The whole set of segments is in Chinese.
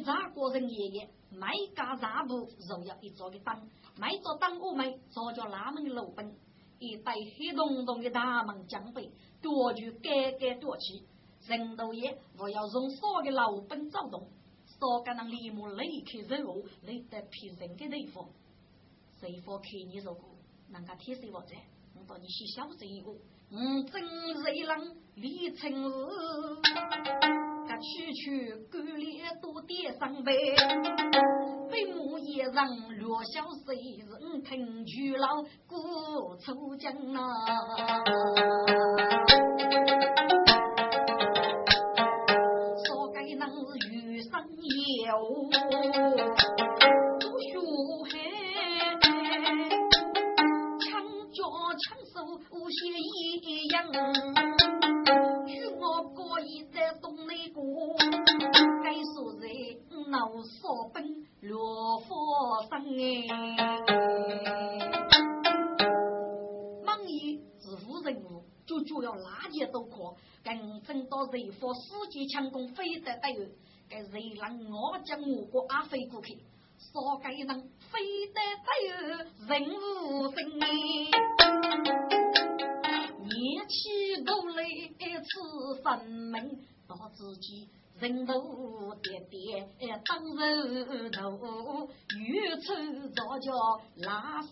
自己咋个人爷爷卖家杂布，肉要一桌的当，卖着当我们早叫拉门的老本，一带黑洞洞的大门将背，夺去改改夺去，人都爷我要用所的老本走动，所干那立马离开肉，累得皮人的地方，谁方看你如果能够贴谁我在，我到你去小这一个。嗯，真热浪李成日，区区干练多点上班，本木一人略小谁人听去了过愁江啊，说该能遇上有。与人闹少本落佛生哎。忙于自负任务，就就要垃圾都可，更争到人佛世界强攻非得得有，该人我将我国阿飞过去，少该能非得得有人物生哎。年起都来此生命，到自己人头跌跌当人头，越出早叫拉少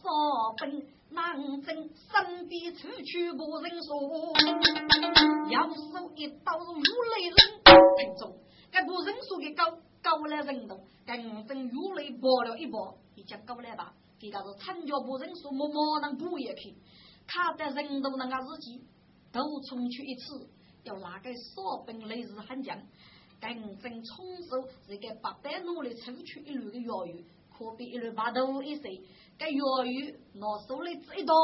本，难真身边处处无人说，要手一刀如雷人，听众，该不人说的高高来人头，该真如雷爆了一爆，你讲高来吧，这个是参加不人说，默默能补也去。他的人都那个日记，都重去一次，要拿个少本类似很强，更正冲手这个八百努力抽取一路的药鱼，可比一路把头一塞，该药鱼拿手里这一刀，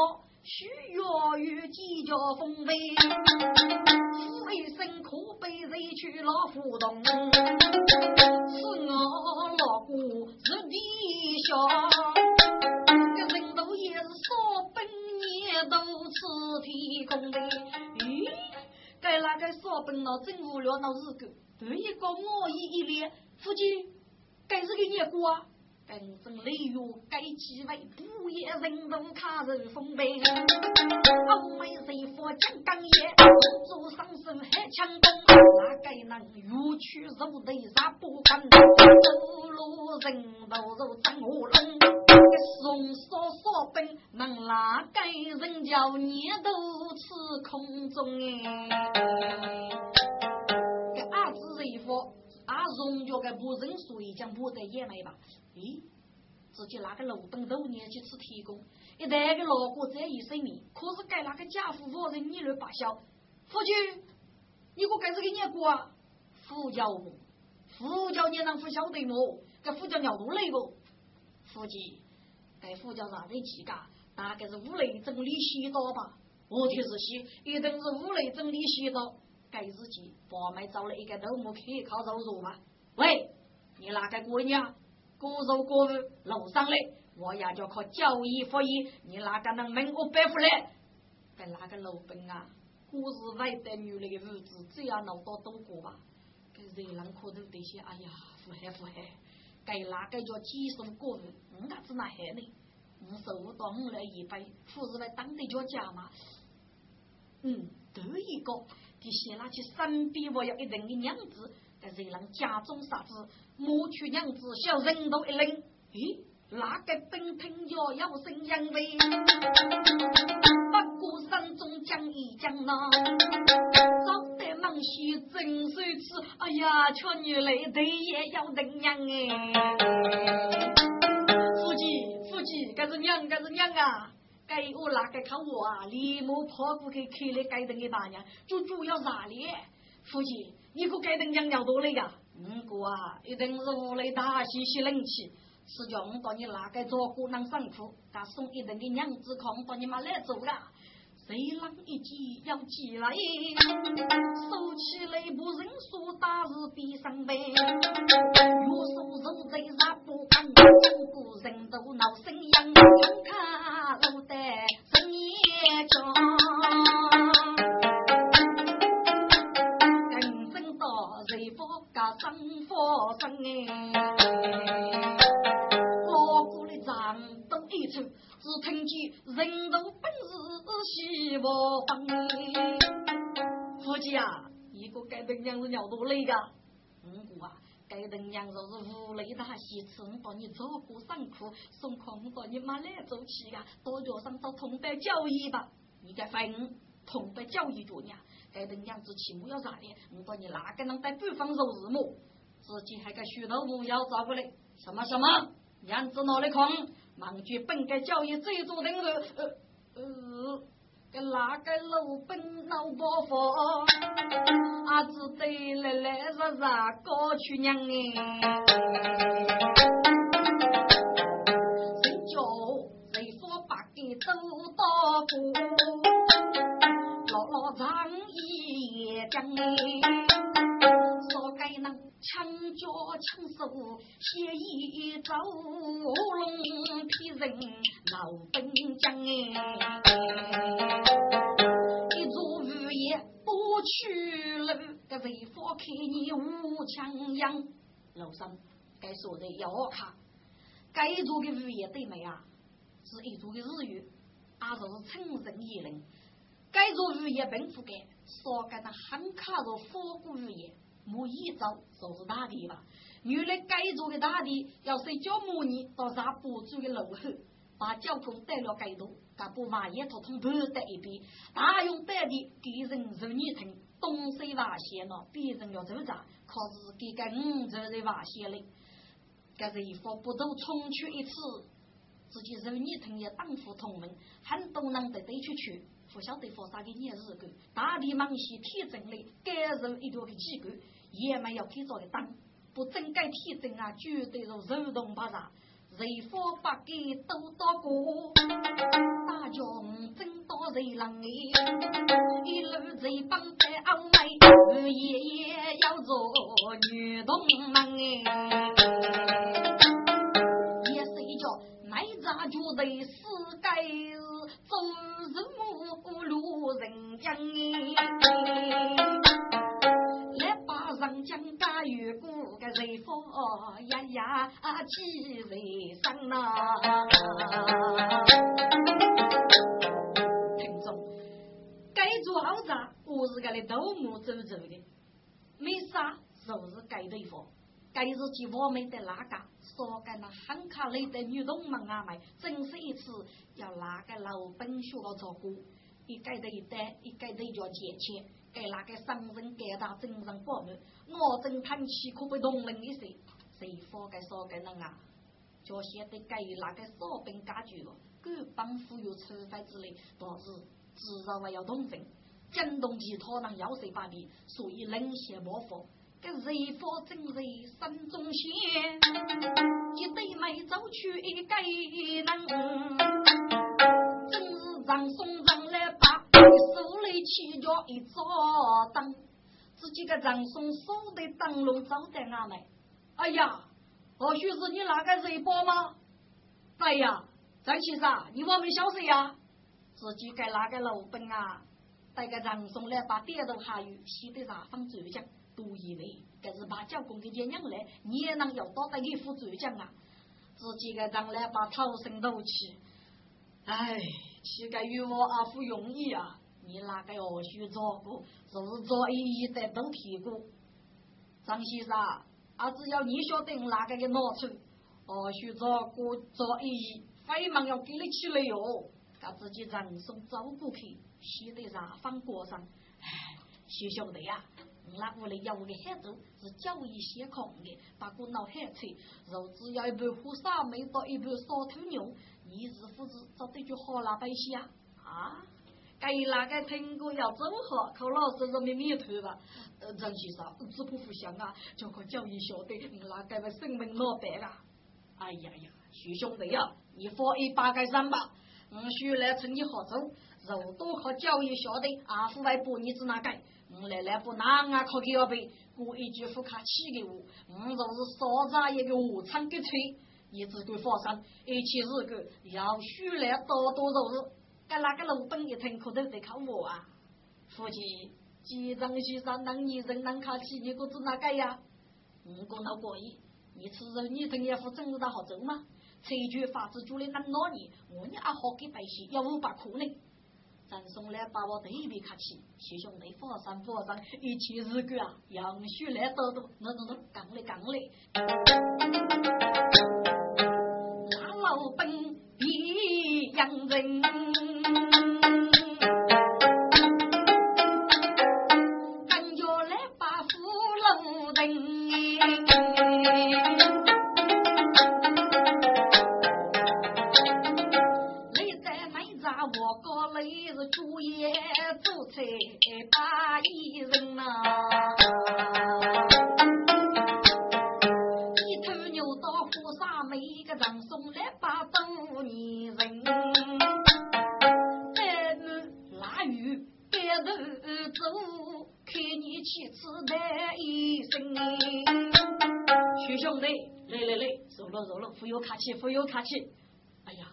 需药鱼几家风味，呼一声可被人去老胡同，那个少本了，真无聊那日子，对一个我一一脸，夫君，该是个孽果啊！本正雷雨该几位，不也人都卡人风悲。欧美谁佛讲刚业，做上手还强攻，哪该能欲取肉的杀不干？走路人都都张我龙，松少少本能哪该人叫你都吃空中哎？这二子谁佛？啊，荣家个不认输，已经不得也没吧？咦，自己拿个路灯都年去吃提供，一代个老哥这一生命，可是该那个家父夫人议论罢休。夫君，你可该是个念过啊？呼叫我，呼叫你能不晓得么？该呼叫尿都累个。夫君，该呼叫啥子几个？大概是五雷整理洗刀吧？我的是洗，一定是五雷整理洗澡。该日记，爸妈找了一个头目去靠肉肉吧？喂，你那个姑娘，过肉过日路上来，我也叫靠交易服役，你哪个能门我白富来？该那个老本啊，我是外带女的日子，只要能到度过吧。该热浪可能得些，哎呀，富海富海。该那个叫几十过日，我哪只那害呢？我受到我来一杯，富是来当的叫家嘛？嗯，对一个。你写那去身边我要一人的娘子，在热浪家中杀子，莫娶娘子小人头一领。咦，那个本听要要声扬威，不过山中讲一讲呐，早得忙些真水吃。哎呀，瞧你来头也要人娘哎，夫妻夫妻，这是娘，这是娘啊。该我哪个看我啊？立马跑过去，开了该灯的大娘，就主要啥哩？夫妻，你可该灯娘尿多累呀？嗯哥啊，一定是屋里大吸吸冷气，是叫我到你哪个做姑娘上苦，他送一顿的娘子炕到你妈来走呀？谁浪一见要起来，收起来不认输，打日必上背。若手肉贼他不干，整个人都闹声扬，看看等娘是尿多累个，五姑啊。该人娘若是无累大喜，吃我把你照顾辛苦，送空把你妈来走起呀，多叫上找同班教育吧。你该分同班教育着呢。该人娘子起母要啥的，我把你哪个能在北方肉日么？自己还该许头母要照顾嘞。什么什么？娘子哪里空？忙去本该教育这座人儿，呃呃。个哪个老本老伯父，阿子对来来日日过去娘哎，谁叫谁说把给都打过，老老长一讲哎，该能枪脚枪手写一走龙皮人老本将哎。去了，这为佛看你无枪样，老生该说的要卡，该做的语言对没啊？是一做的日语，还是称人言人？该做语言并不该，说该那很卡着佛古语言，没一招就是大地吧？原来该做的大地要睡觉模拟到啥不住的路后，把交通带了该度。噶不把一头通盘在一边，大用带的给人受你听，东西瓦线了，别人要走着，可是给个五走的瓦线里，这是一副不都冲去一次，自己受你听也当副同门，很多人得得去去，不晓得发啥的年日干，大地忙些天真里，感受一条的机构，也没有给着的当，不整改天真啊，绝对是手动把啥。谁佛八给都到过，大将真到谁人哎？一路贼帮在傲慢，夜夜要做女同门哎。也是叫乃扎就在世界走日路人将哎。上江大雨过，个瑞风呀呀起瑞声呐。听众，该做好杂，我是个来头目走走的，没啥，就是该对方。该日记我们的那个，说给那汉卡里的女同们啊们，真是一次要那个老本学了照顾，一改的一单，一改的叫钱钱。给那个商人给他精神饱满，我正叹气可被动人一些，谁发给少给人啊？就显得给那个少兵家具了，各帮富有吃饭之类，倒是至少还要动人。江东其他人要谁把的，所以冷血莫服。给谁发正人心中险，一对眉走去一个人，真是让送让来把。手里起着一座灯，自己个长松手的灯笼照在俺们。哎呀，或许是你那个人包吗？哎呀，张先生，你我没消息呀？自己给那个老本啊，带个长松来把点头下雨，洗得茶方浙江，都以为这是把教工给爹娘来，你也能要到得一副浙江啊？自己个长来把头伸头起，哎。乞丐与我阿父容易啊！你那个二叔照顾，就是做一一的都提过。张先生，啊，只要你晓得哪个给拿出，二叔照顾做一一，非忙要给你起来哟。他自己人送照顾去，写得茶饭过上。唉，徐兄弟呀，那屋里有个孩子是教育先空的，把个脑海吹，肉只要一盘火烧没到一盘烧头牛。你是不是找对句好老百姓啊？啊，该那个听过要走好，靠老师是咪咪头吧？呃，张先生，自不互相啊，就靠教育晓得那个个生命老白啊！哎呀呀，徐兄弟呀，你放一百个三吧，我需来趁你好走，肉多靠教育晓得，阿父来把你子哪改？我来来不拿啊，靠给要背，过一句副卡气给我，我就是少扎一个武昌给吹。你只管放心，一切日子要许来多多肉日，该那个老本一听可都得靠我啊！夫妻，几张先生能一人能靠起，你可知哪个呀？我讲到过意，你吃肉你等也不整日到好走吗？这句法子做的那哪年，我你还好给百姓要五百块呢。咱送来把我特别客气，谢兄弟佛山佛山，一切日子啊，杨树来多多，那那那讲来讲嘞。那老本一样人。走，看你去吃难一生。徐兄弟，来来来，走了走了，扶腰看气，扶腰看气。哎呀，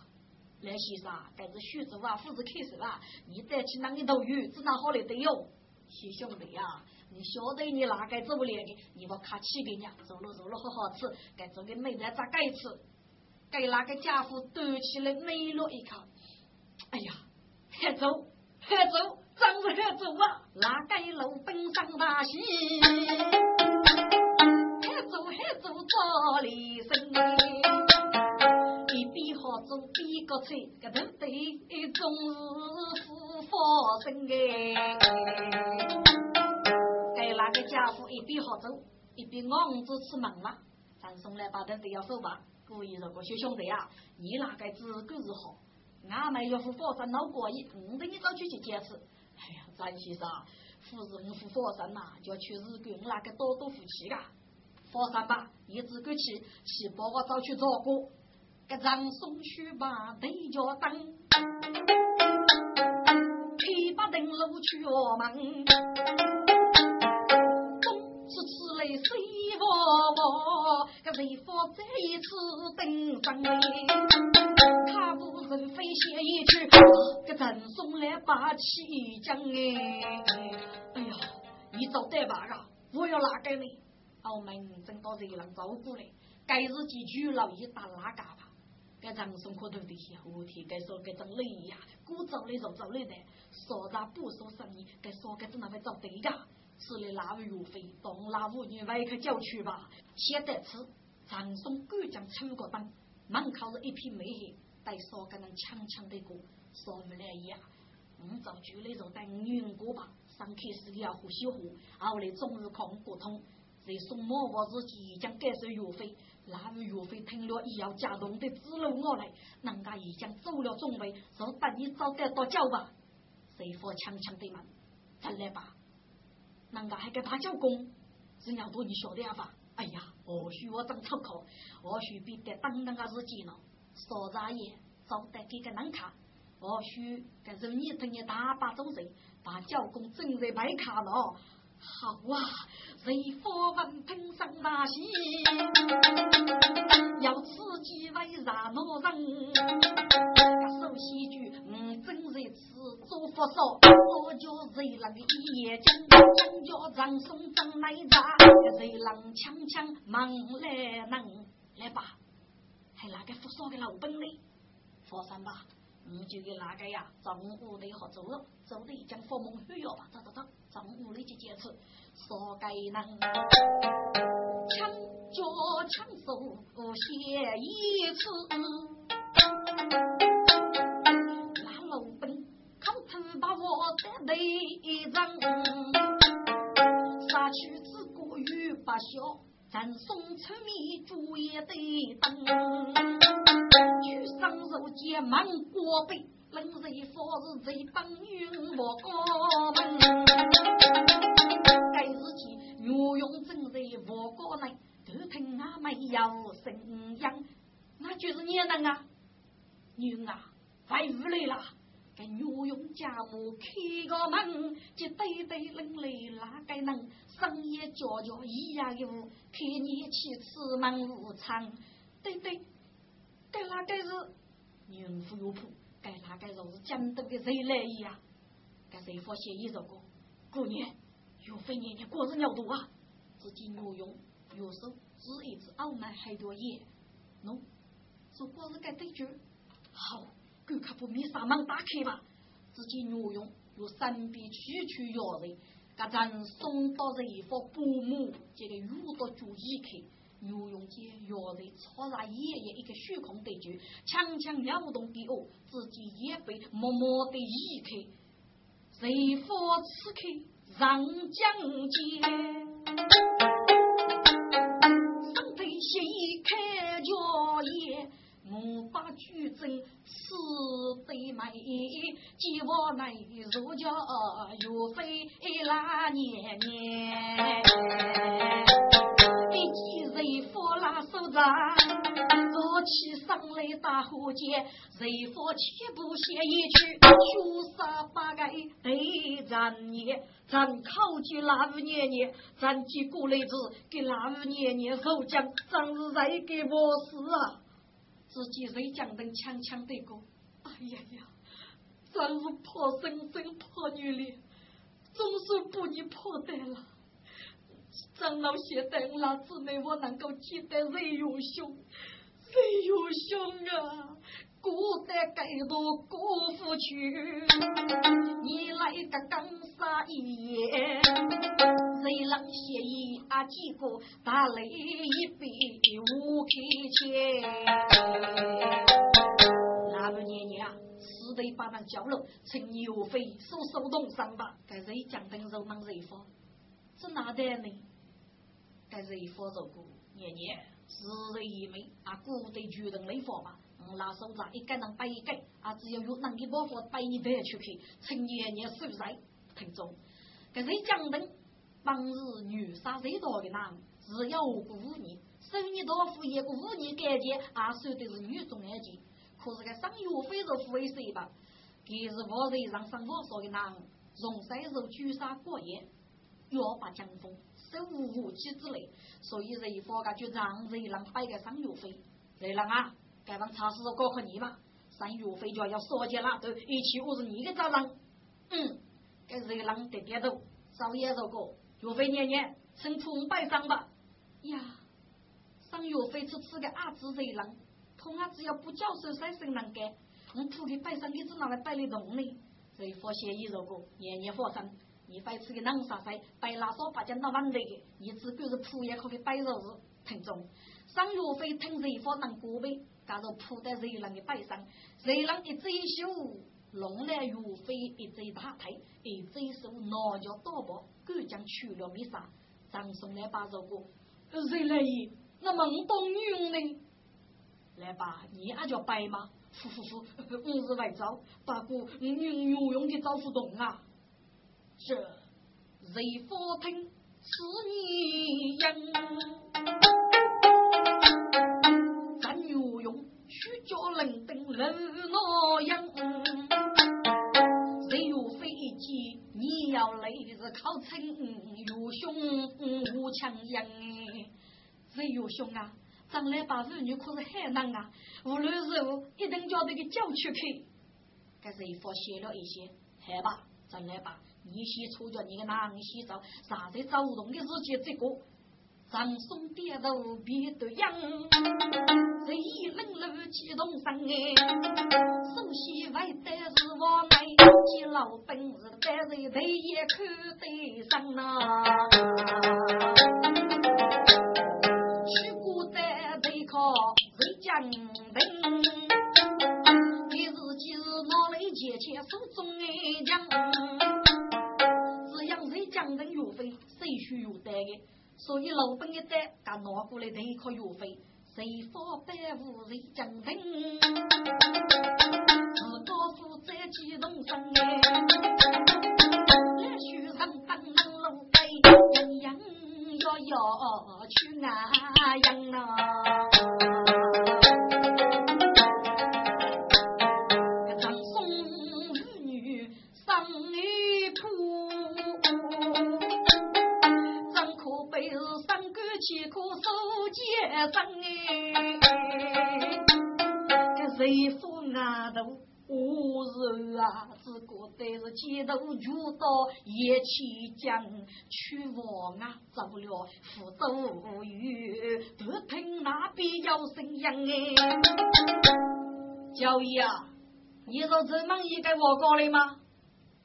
来先生，该是徐州啊，父子开始了。你再去拿根刀鱼，只拿好了得哟。徐兄弟呀，你晓得你哪个做不了的？你不看气给人家，坐了走了好好吃。该做个美菜咋盖吃，该哪个家伙端起来美了一看？哎呀，还走，还走。真是还走啊！哪个路奔上大喜？还走还走，早离身。比个菜，个头对，总是富发生哎。该那个家伙一边好走，一边昂着吃忙了。咱送来把头都要收吧。故意说个小兄弟啊，你那个自个是好，俺们要富发生老过瘾，我等你早去去坚持。哎呀，张先生，夫是我富发生呐，就去日本那个多多福气噶。佛山吧，你自个去，去把我找去找个。个张松去把对脚蹬，七八登路去我们，风水汪汪，个雷锋再一次登上，他不人飞仙一去，个陈松来把气将哎，哎呀，你找对吧个？我要拿给你，澳门真到这人照顾嘞，该日记住老一打哪嘎吧。该张松可头的些，我天，该说该种累呀，古早的肉走累的，说啥不说生意，该说该怎那会找对的，吃了拉鱼肉费，当拉妇女外去郊区吧，先得吃。张松赶将出个灯，门口是一片美黑，带说该能强强的过，说不来呀。我早就那种带女人过吧，上课时要呼吸呼，后来终日考不通，再送毛毛自己将该收药费。那位岳飞听了，也要加动的指路我来，人家已经走了准备，说等你早点到脚吧。谁说强强的嘛？再来吧。人家还给他教工，人家多你晓得吧？哎呀，或许我真出口，或许比得当当个日记呢。说啥也早得给个人看，或许这是你等你大把种人，把教工正在白卡了。好啊，谁佛文凭上大喜，要自己为啥恼人？这首戏剧，嗯，正在此做佛烧，我叫谁人一夜讲，真叫张松张来扎，谁人强强忙来能来吧？还哪个佛烧的老本呢？佛山吧。你就给那个呀，中午的好走了，走的将佛门需要吧，走走走，中午的去坚持，说该能抢脚抢手写一次，把我得内脏，杀去自古与不孝，咱送出米煮也得等。去上肉见芒果背，冷热佛是最帮云我高门。该日起我用正在我高门，都听俺没有声音，那就是你能啊，女啊，快回来了。该牛用家母开个门，就对对冷来哪个能？深夜叫叫咿呀哟，看你去吃门午餐，对对。该哪个是人富有谱？该哪个就是江东的谁来呀？该谁发现一首歌？过年岳飞年年过日鸟多啊！自己牛用右手指一指傲慢很多眼，喏，说光是个对句，好，狗可不没上门打开吧？自己女用用三笔区区要人，噶咱送到这一方保姆，这个遇到就一开。牛永杰要人超上爷爷一个虚空对决，强强撩动的哦，自己也被默默的移开。谁佛此刻上将阶，上头写一开，我把举证此对美，既往来如叫岳飞那年年。一见人夫拉手掌坐起上来打火箭，随佛七步写一曲，书杀八盖对战年，咱考据那五年年，咱记过来子给那五年年受奖，真是在给我死啊！自己在讲等强强得过，哎呀呀，真是破生生破女的，总算把你破得了。长老写的那姊妹，我能够记得谁有兄，谁有兄啊！孤单该多辜负去，你来个刚杀一夜，谁能写一啊几个打雷一笔无开钱？那么年年啊，死得把那叫了，趁牛飞手手动上吧，该谁讲等肉忙谁发？是哪的呢？该是一佛做过，年年日日一美啊，古代举人来佛嘛，我拿手杖一改能掰一改啊，只要有能给包佛摆一摆出去，趁年年受在听中。该是讲等当日女杀最多的男，只要过五年，收你多付一个五年感情，啊，说的是女中二级。可是个上月非是付为谁吧？给是我人上上我说的男，从三日举杀过夜，要把江风。都无武器之类，所以人佛噶就让人让摆个上月飞，人让啊，该帮查实搞可你嘛，上月飞就要说起那都一起我是你的早上，嗯，该人让得点头，少爷说过，岳飞年年趁从摆上吧，呀，上岳飞吃吃个阿子人让，同阿只要不教授三生能干，我铺给摆上你只拿来摆得动呢，人佛协议说过，年年发生。你摆吃个冷沙菜，摆拉烧把讲那碗里的，你只管是铺也可以摆肉日，听中。上岳飞听热火能过呗，假如铺在热浪的背上，热浪一追修，弄来岳飞一追大腿，一追手拿脚倒包，赶将去了没啥。张松来把这个，谁来也？那懵懂女佣呢？来吧，你还叫白吗？呼呼呼，我是外招，大哥，你女佣的招不动啊！这谁佛听是你人？虚假冷登楼那样。谁有飞机？你要来是靠称有兄无强人。谁有兄啊？咱来把妇女可是海难啊！无论是否一定叫这个叫出去。该谁佛写了一些，好吧，咱来吧。你先出着你个男洗澡，啥在走动的日节这个，张松点头别对样，这一冷路激动上哎，首先为的是我来接老本事，但是他也看得上呐，去过的背靠谁讲定，你自己是拿来借钱手中的将。人岳飞，谁需有带的？所以老本一带，敢拿过来对靠岳飞，谁发百无谁将人？自高负责激动声哎，来书上登楼盖，样样要要去哪样呢。奸生哎！这谁负额头，我是啊，只觉得是街头遇到夜起将，去王啊走了福州无语，不听那边有声音哎。交易啊，你说这么一个我搞的吗？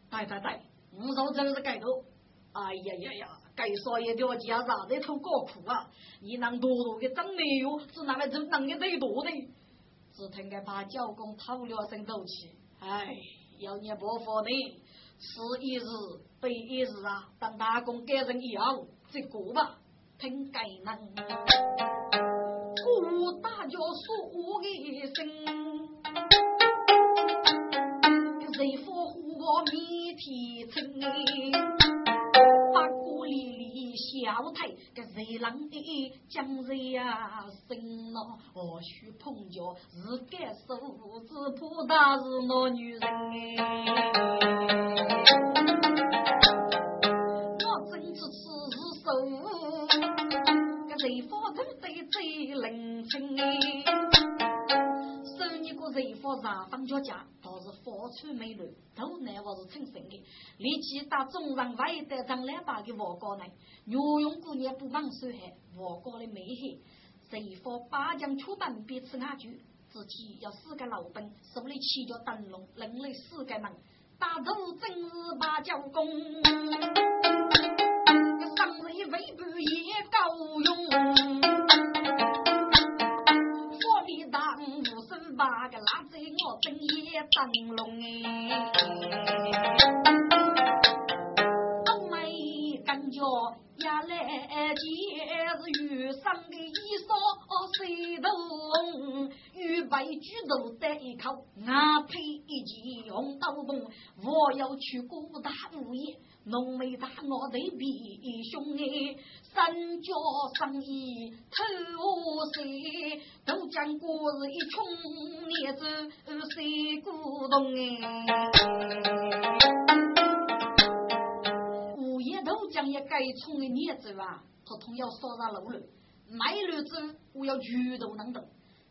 对对对，我说真是该多。哎呀呀呀，该说一条街上这头高苦啊，你能多多的真没有，是那么真能的最多的。只听个把教工吐了声斗气，哎，要你不服的，是一日背一日啊，当打工给人以后，这个吧，听该能。我大家说一声，谁夫护我米提成？小台个热浪的江热呀，生了何须碰脚？是该手指怕他是那女人！我真是此时手，个热火都得最冷清哎！这方上方脚家倒是芳村美女，头男我是称神的。立即打中上外带张两把的王高呢，牛用姑娘不忙收海，王高的美黑。这方八将出门别吃阿酒，自己要四个老本，手里七脚灯笼，人类四个门，打头真是八角功，上人未必也够用。把个拉在我灯夜灯笼哎，东妹感觉呀来见是遇上的一双水洞，与白举头在一口，俺配一件红斗篷，我要去古大物业。浓眉大眼对比兄哎，三角生意偷税，都讲过是一穷孽子谁古董哎。物业都讲也该穷的孽子啊，统统要扫上路了。卖路子我要举头能动，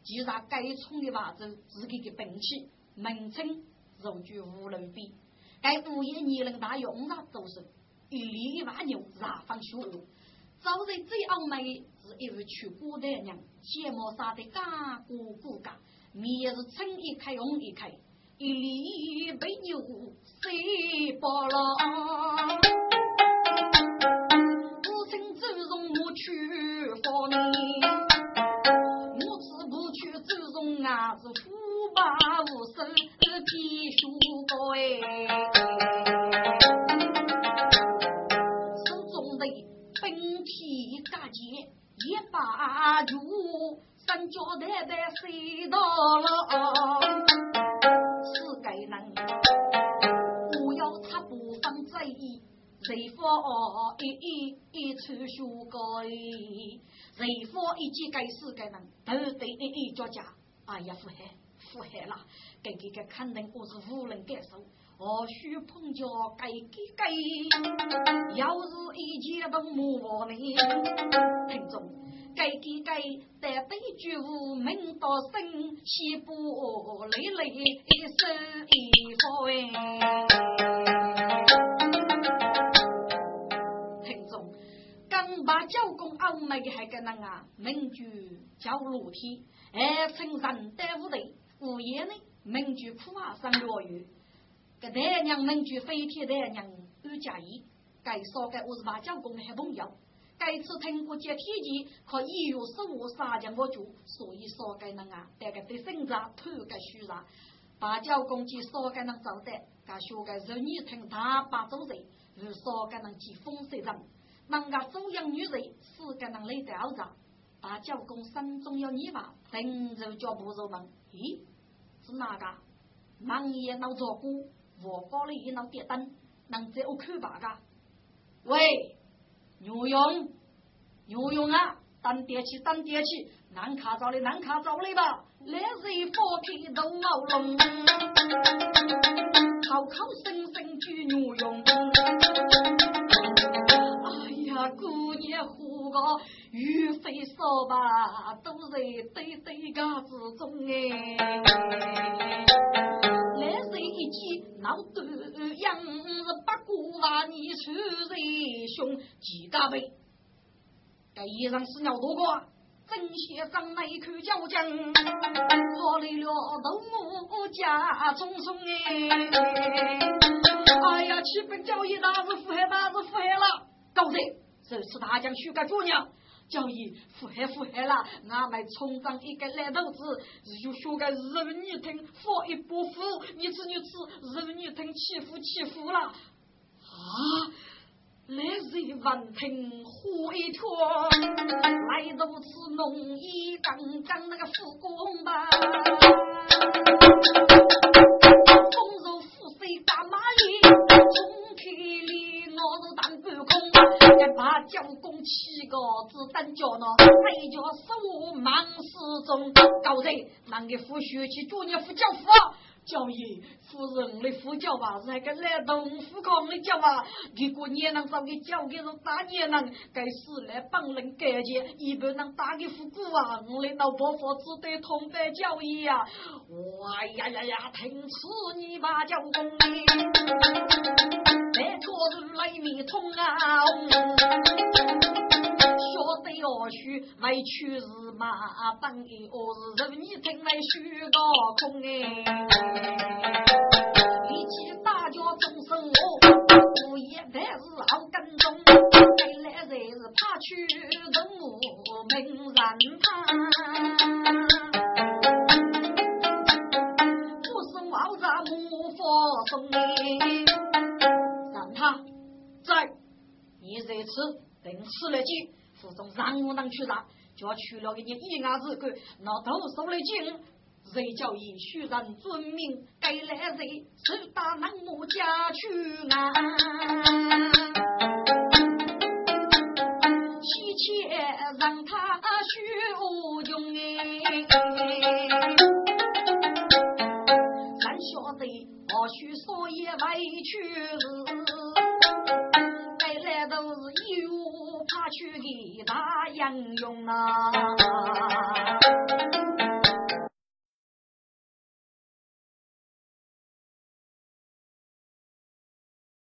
既然该穷的娃子自己的本气，名称肉具无人比。该物业年龄大用上都是一里一万牛上放学路，早在最傲美是一位去古代娘，睫毛杀的嘎咕咕嘎，面是春一开红一开，一里被牛塞饱了，不称祖宗母去放你，母子不去祖宗啊是福把无生皮书高哎。把住，三脚带带睡到了，谁放一一一处修改，谁放一几该死该人，都得一一脚家。哎呀，富海富海了，这个个肯定我是无人感受。何须碰脚该给该，要是一件都没我呢，听众。该给该，但对句无名道声，西部累累生一方哎。把教工欧美的还个人啊，名句叫露天，二称人带无队，午夜呢名句苦啊生落雨，个大娘名句飞天大娘有家义，该说该我是把教工还朋友。该次通过接体检，可一月十五杀将我住，所以说该能啊，这个对身上头个虚上，把脚攻击少该能招待，该学个肉女听大把走人，如少该能接风水人，人家中央女人是该能来调查，把脚攻心中有疑吧，等着脚步入门，咦，是哪个？忙也闹着鼓，我搞了一闹电灯，能在我看吧个？喂。牛用，牛用啊！当爹去，当爹去，难卡着的，难卡着的吧！来日佛皮都毛龙，口口声声举牛用。姑娘呼个玉飞说吧，都在堆堆嘎子中哎。来日一见老多样是八股万你出人凶，几个辈，这衣裳是鸟多过。真先生那一口叫将，跑来了都我家中送哎！哎呀，七分交易大是富海，大是富海了。高人，这次大将许个主娘，交易富海富海了。俺们冲上一个烂头子，就学个肉你听，佛一不服，你吃你吃，肉你听，欺负欺负了啊！来日闻听火一团，来如此浓衣刚刚那个富公吧，风如虎水打马里，从天里我是当半空，把交公七个子单脚呢，再叫手忙四中，高人那个夫婿去祝你夫教夫。叫伊夫人的夫教吧，是那个来东富康的教吧？如果年能找给教给是大年能，该死来帮人改节，一般能打给富古啊！我的老伯父只得同班教义呀！哇呀呀呀，听此你把教公哩，来面冲啊！晓得要许来去是马等的，我是任你听来许个空哎。力气大叫众生哦，午夜白日好跟踪，该来人是怕去人物名人堂，不是王家木佛送哎。你这次等吃了酒。府中让我能去让，就要去了一年一牙子狗，那头受了惊，谁叫伊虚人尊名，该来谁手打南木家去啊？妻妾让他虚无用哎，咱晓得或许所以委屈。去给大英雄啊。